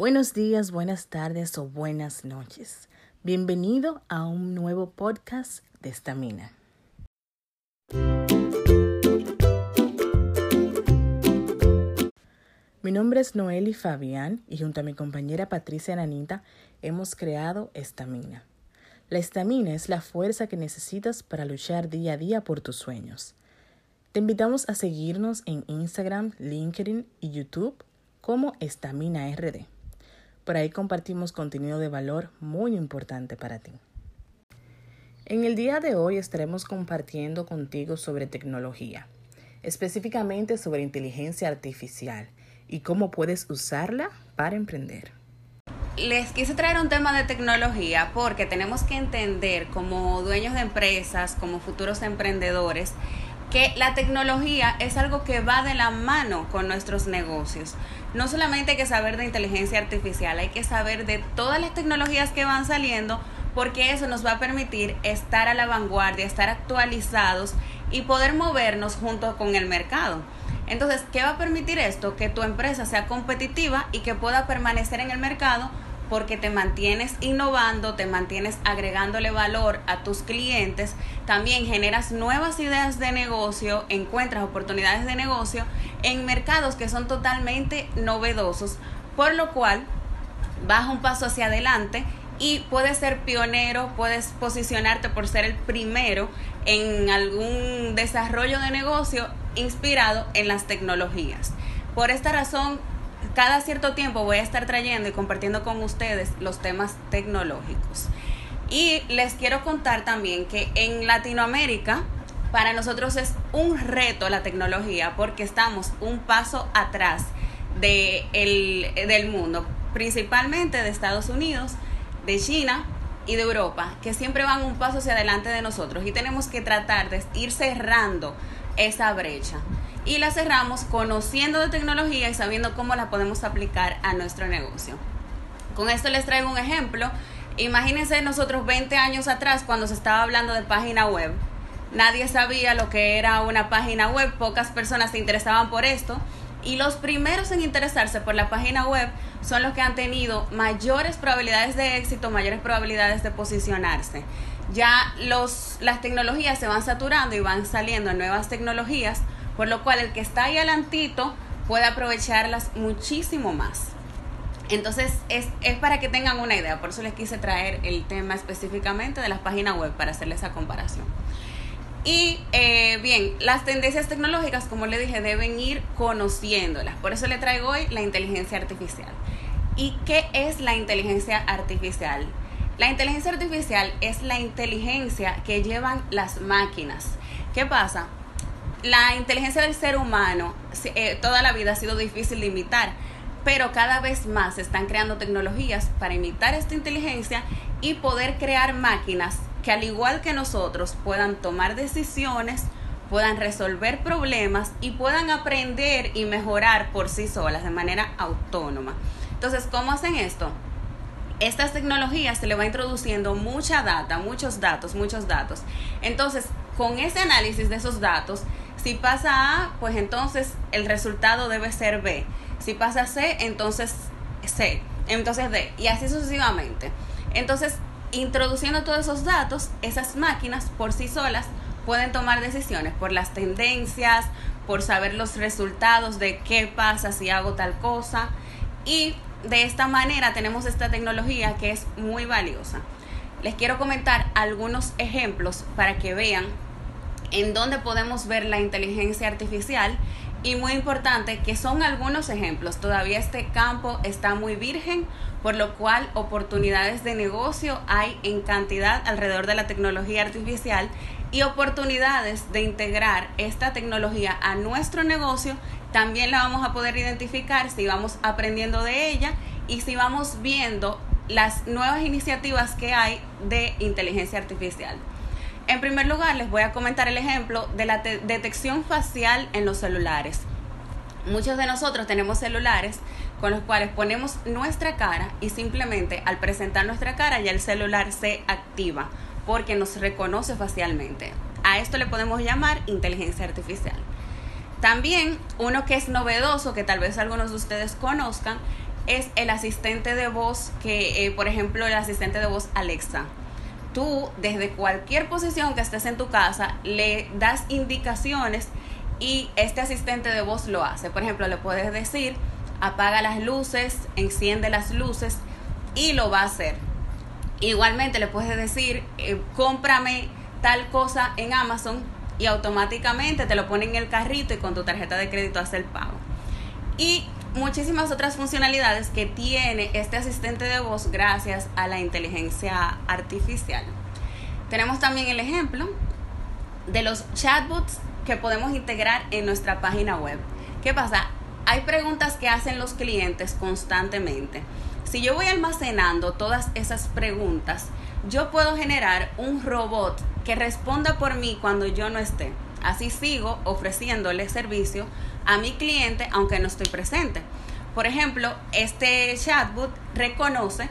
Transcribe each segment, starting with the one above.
Buenos días, buenas tardes o buenas noches. Bienvenido a un nuevo podcast de Estamina. Mi nombre es Noeli Fabián y junto a mi compañera Patricia Nanita hemos creado Estamina. La estamina es la fuerza que necesitas para luchar día a día por tus sueños. Te invitamos a seguirnos en Instagram, LinkedIn y YouTube como Estamina RD. Por ahí compartimos contenido de valor muy importante para ti. En el día de hoy estaremos compartiendo contigo sobre tecnología, específicamente sobre inteligencia artificial y cómo puedes usarla para emprender les quise traer un tema de tecnología porque tenemos que entender como dueños de empresas, como futuros emprendedores, que la tecnología es algo que va de la mano con nuestros negocios. No solamente hay que saber de inteligencia artificial, hay que saber de todas las tecnologías que van saliendo porque eso nos va a permitir estar a la vanguardia, estar actualizados y poder movernos junto con el mercado. Entonces, ¿qué va a permitir esto? Que tu empresa sea competitiva y que pueda permanecer en el mercado porque te mantienes innovando, te mantienes agregándole valor a tus clientes, también generas nuevas ideas de negocio, encuentras oportunidades de negocio en mercados que son totalmente novedosos, por lo cual vas un paso hacia adelante y puedes ser pionero, puedes posicionarte por ser el primero en algún desarrollo de negocio inspirado en las tecnologías. Por esta razón, cada cierto tiempo voy a estar trayendo y compartiendo con ustedes los temas tecnológicos. Y les quiero contar también que en Latinoamérica para nosotros es un reto la tecnología porque estamos un paso atrás de del mundo, principalmente de Estados Unidos, de China y de Europa, que siempre van un paso hacia adelante de nosotros y tenemos que tratar de ir cerrando esa brecha y la cerramos conociendo de tecnología y sabiendo cómo la podemos aplicar a nuestro negocio. Con esto les traigo un ejemplo. Imagínense nosotros 20 años atrás cuando se estaba hablando de página web. Nadie sabía lo que era una página web, pocas personas se interesaban por esto y los primeros en interesarse por la página web son los que han tenido mayores probabilidades de éxito, mayores probabilidades de posicionarse. Ya las tecnologías se van saturando y van saliendo nuevas tecnologías por lo cual el que está ahí adelantito puede aprovecharlas muchísimo más. Entonces es, para que tengan una idea, por eso les quise traer el tema específicamente de las páginas web para hacerles esa comparación. Y eh, bien, las tendencias tecnológicas, como le dije, deben ir conociéndolas. Por eso le traigo hoy la inteligencia artificial. ¿Y qué es la inteligencia artificial? La inteligencia artificial es la inteligencia que llevan las máquinas. ¿Qué pasa? La inteligencia del ser humano eh, toda la vida ha sido difícil de imitar, pero cada vez más se están creando tecnologías para imitar esta inteligencia y poder crear máquinas que al igual que nosotros puedan tomar decisiones, puedan resolver problemas y puedan aprender y mejorar por sí solas de manera autónoma. Entonces, ¿cómo hacen esto? Estas tecnologías se le va introduciendo mucha data, muchos datos, muchos datos. Entonces, con ese análisis de esos datos, si pasa A, pues entonces el resultado debe ser B. Si pasa C, entonces C. Entonces D. Y así sucesivamente. Entonces, introduciendo todos esos datos, esas máquinas por sí solas pueden tomar decisiones por las tendencias, por saber los resultados de qué pasa si hago tal cosa. Y de esta manera tenemos esta tecnología que es muy valiosa. Les quiero comentar algunos ejemplos para que vean en donde podemos ver la inteligencia artificial y muy importante que son algunos ejemplos. Todavía este campo está muy virgen, por lo cual oportunidades de negocio hay en cantidad alrededor de la tecnología artificial y oportunidades de integrar esta tecnología a nuestro negocio también la vamos a poder identificar si vamos aprendiendo de ella y si vamos viendo las nuevas iniciativas que hay de inteligencia artificial. En primer lugar, les voy a comentar el ejemplo de la detección facial en los celulares. Muchos de nosotros tenemos celulares con los cuales ponemos nuestra cara y simplemente al presentar nuestra cara ya el celular se activa porque nos reconoce facialmente. A esto le podemos llamar inteligencia artificial. También uno que es novedoso, que tal vez algunos de ustedes conozcan, es el asistente de voz que, eh, por ejemplo, el asistente de voz Alexa. Tú, desde cualquier posición que estés en tu casa, le das indicaciones y este asistente de voz lo hace. Por ejemplo, le puedes decir, apaga las luces, enciende las luces y lo va a hacer. Igualmente le puedes decir, eh, cómprame tal cosa en Amazon y automáticamente te lo pone en el carrito y con tu tarjeta de crédito hace el pago. Muchísimas otras funcionalidades que tiene este asistente de voz gracias a la inteligencia artificial. Tenemos también el ejemplo de los chatbots que podemos integrar en nuestra página web. ¿Qué pasa? Hay preguntas que hacen los clientes constantemente. Si yo voy almacenando todas esas preguntas, yo puedo generar un robot que responda por mí cuando yo no esté. Así sigo ofreciéndole servicio a mi cliente aunque no estoy presente. Por ejemplo, este chatbot reconoce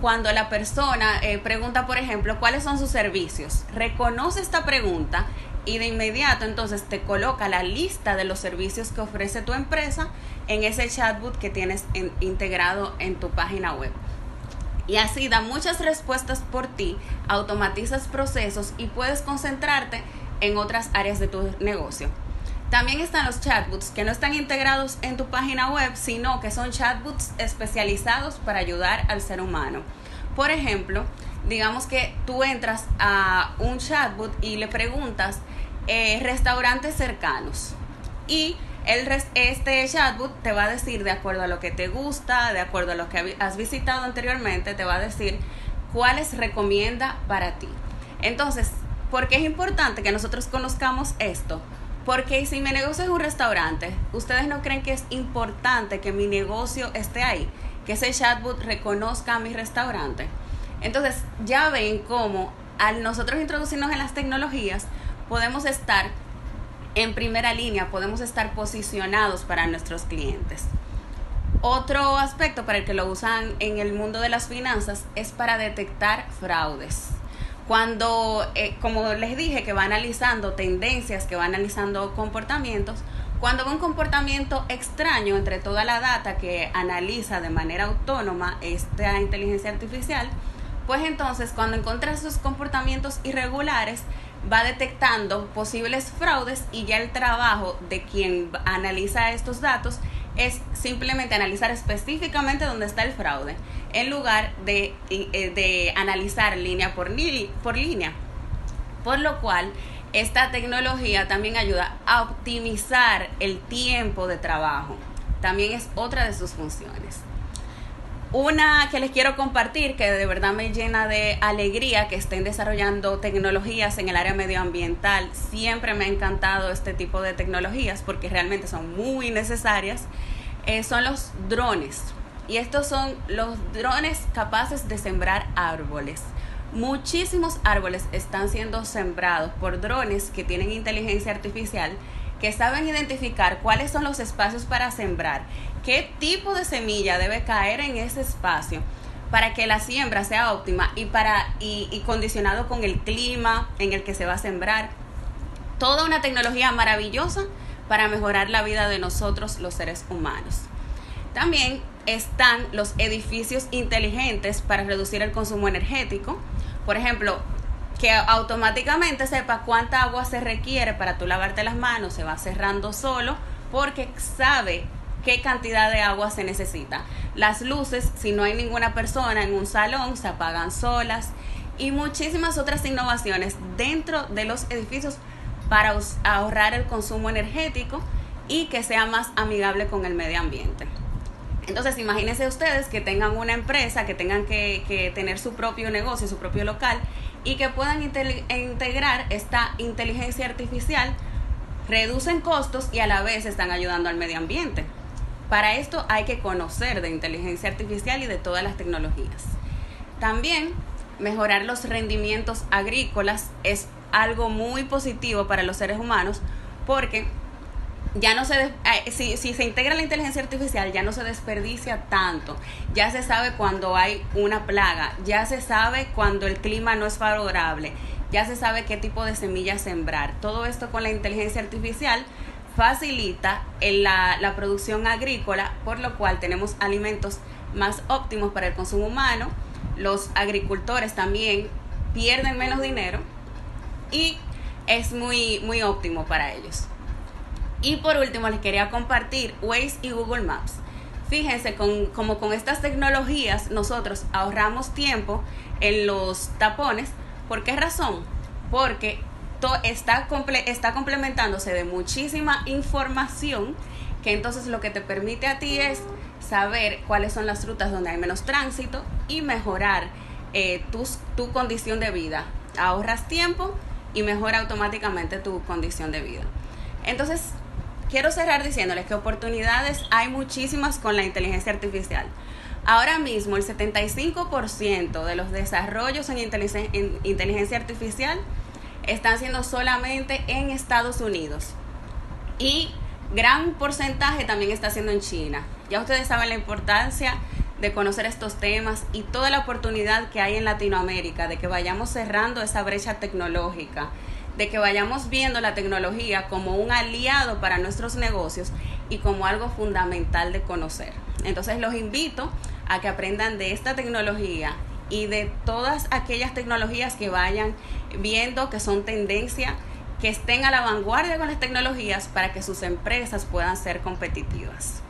cuando la persona eh, pregunta, por ejemplo, cuáles son sus servicios. Reconoce esta pregunta y de inmediato entonces te coloca la lista de los servicios que ofrece tu empresa en ese chatbot que tienes integrado en tu página web. Y así da muchas respuestas por ti, automatizas procesos y puedes concentrarte en otras áreas de tu negocio. También están los chatbots que no están integrados en tu página web, sino que son chatbots especializados para ayudar al ser humano. Por ejemplo, digamos que tú entras a un chatbot y le preguntas eh, restaurantes cercanos y el este chatbot te va a decir de acuerdo a lo que te gusta, de acuerdo a lo que has visitado anteriormente, te va a decir cuáles recomienda para ti. Entonces, ¿por qué es importante que nosotros conozcamos esto? Porque si mi negocio es un restaurante, ¿ustedes no creen que es importante que mi negocio esté ahí? Que ese chatbot reconozca a mi restaurante. Entonces, ya ven cómo al nosotros introducirnos en las tecnologías, podemos estar en primera línea, podemos estar posicionados para nuestros clientes. Otro aspecto para el que lo usan en el mundo de las finanzas es para detectar fraudes. Cuando, eh, como les dije, que va analizando tendencias, que va analizando comportamientos, cuando ve un comportamiento extraño entre toda la data que analiza de manera autónoma esta inteligencia artificial, pues entonces cuando encuentra esos comportamientos irregulares, va detectando posibles fraudes y ya el trabajo de quien analiza estos datos es simplemente analizar específicamente dónde está el fraude, en lugar de, eh, de analizar línea por, por línea. Por lo cual, esta tecnología también ayuda a optimizar el tiempo de trabajo. También es otra de sus funciones. Una que les quiero compartir, que de verdad me llena de alegría que estén desarrollando tecnologías en el área medioambiental. Siempre me ha encantado este tipo de tecnologías porque realmente son muy necesarias. Eh, son los drones. Y estos son los drones capaces de sembrar árboles. Muchísimos árboles están siendo sembrados por drones que tienen inteligencia artificial que saben identificar cuáles son los espacios para sembrar, qué tipo de semilla debe caer en ese espacio para que la siembra sea óptima y para y, condicionado con el clima en el que se va a sembrar. Toda una tecnología maravillosa para mejorar la vida de nosotros los seres humanos. También están los edificios inteligentes para reducir el consumo energético. Por ejemplo, que automáticamente sepa cuánta agua se requiere para tú lavarte las manos, se va cerrando solo porque sabe qué cantidad de agua se necesita. Las luces, si no hay ninguna persona en un salón, se apagan solas y muchísimas otras innovaciones dentro de los edificios para ahorrar el consumo energético y que sea más amigable con el medio ambiente. Entonces, imagínense ustedes que tengan una empresa, que tengan que, tener su propio negocio, su propio local y que puedan integrar esta inteligencia artificial, reducen costos y a la vez están ayudando al medio ambiente. Para esto hay que conocer de inteligencia artificial y de todas las tecnologías. También mejorar los rendimientos agrícolas es algo muy positivo para los seres humanos porque ya no se eh, si, si, se integra la inteligencia artificial ya no se desperdicia tanto ya se sabe cuando hay una plaga ya se sabe cuando el clima no es favorable ya se sabe qué tipo de semillas sembrar todo esto con la inteligencia artificial facilita la, la producción agrícola por lo cual tenemos alimentos más óptimos para el consumo humano. Los agricultores también pierden menos dinero y es muy, muy óptimo para ellos. Y por último, les quería compartir Waze y Google Maps. Fíjense, con, como con estas tecnologías nosotros ahorramos tiempo en los tapones. ¿Por qué razón? Porque está, está complementándose de muchísima información que entonces lo que te permite a ti es saber cuáles son las rutas donde hay menos tránsito y mejorar eh, tu condición de vida. Ahorras tiempo y mejora automáticamente tu condición de vida. Entonces, quiero cerrar diciéndoles que oportunidades hay muchísimas con la inteligencia artificial. Ahora mismo el 75% de los desarrollos en inteligencia artificial están siendo solamente en Estados Unidos. Y gran porcentaje también está siendo en China. Ya ustedes saben la importancia de conocer estos temas y toda la oportunidad que hay en Latinoamérica de que vayamos cerrando esa brecha tecnológica, de que vayamos viendo la tecnología como un aliado para nuestros negocios y como algo fundamental de conocer. Entonces los invito a que aprendan de esta tecnología y de todas aquellas tecnologías que vayan viendo que son tendencia, que estén a la vanguardia con las tecnologías para que sus empresas puedan ser competitivas.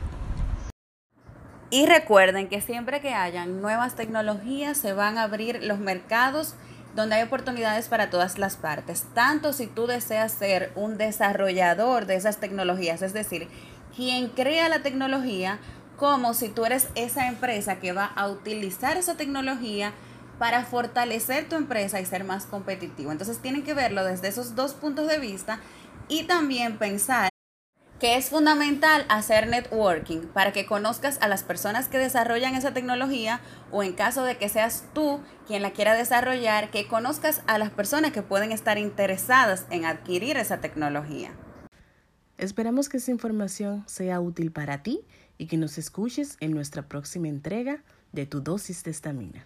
Y recuerden que siempre que hayan nuevas tecnologías se van a abrir los mercados donde hay oportunidades para todas las partes, tanto si tú deseas ser un desarrollador de esas tecnologías, es decir, quien crea la tecnología, como si tú eres esa empresa que va a utilizar esa tecnología para fortalecer tu empresa y ser más competitivo. Entonces tienen que verlo desde esos dos puntos de vista y también pensar que es fundamental hacer networking para que conozcas a las personas que desarrollan esa tecnología o en caso de que seas tú quien la quiera desarrollar, que conozcas a las personas que pueden estar interesadas en adquirir esa tecnología. Esperamos que esta información sea útil para ti y que nos escuches en nuestra próxima entrega de tu dosis de estamina.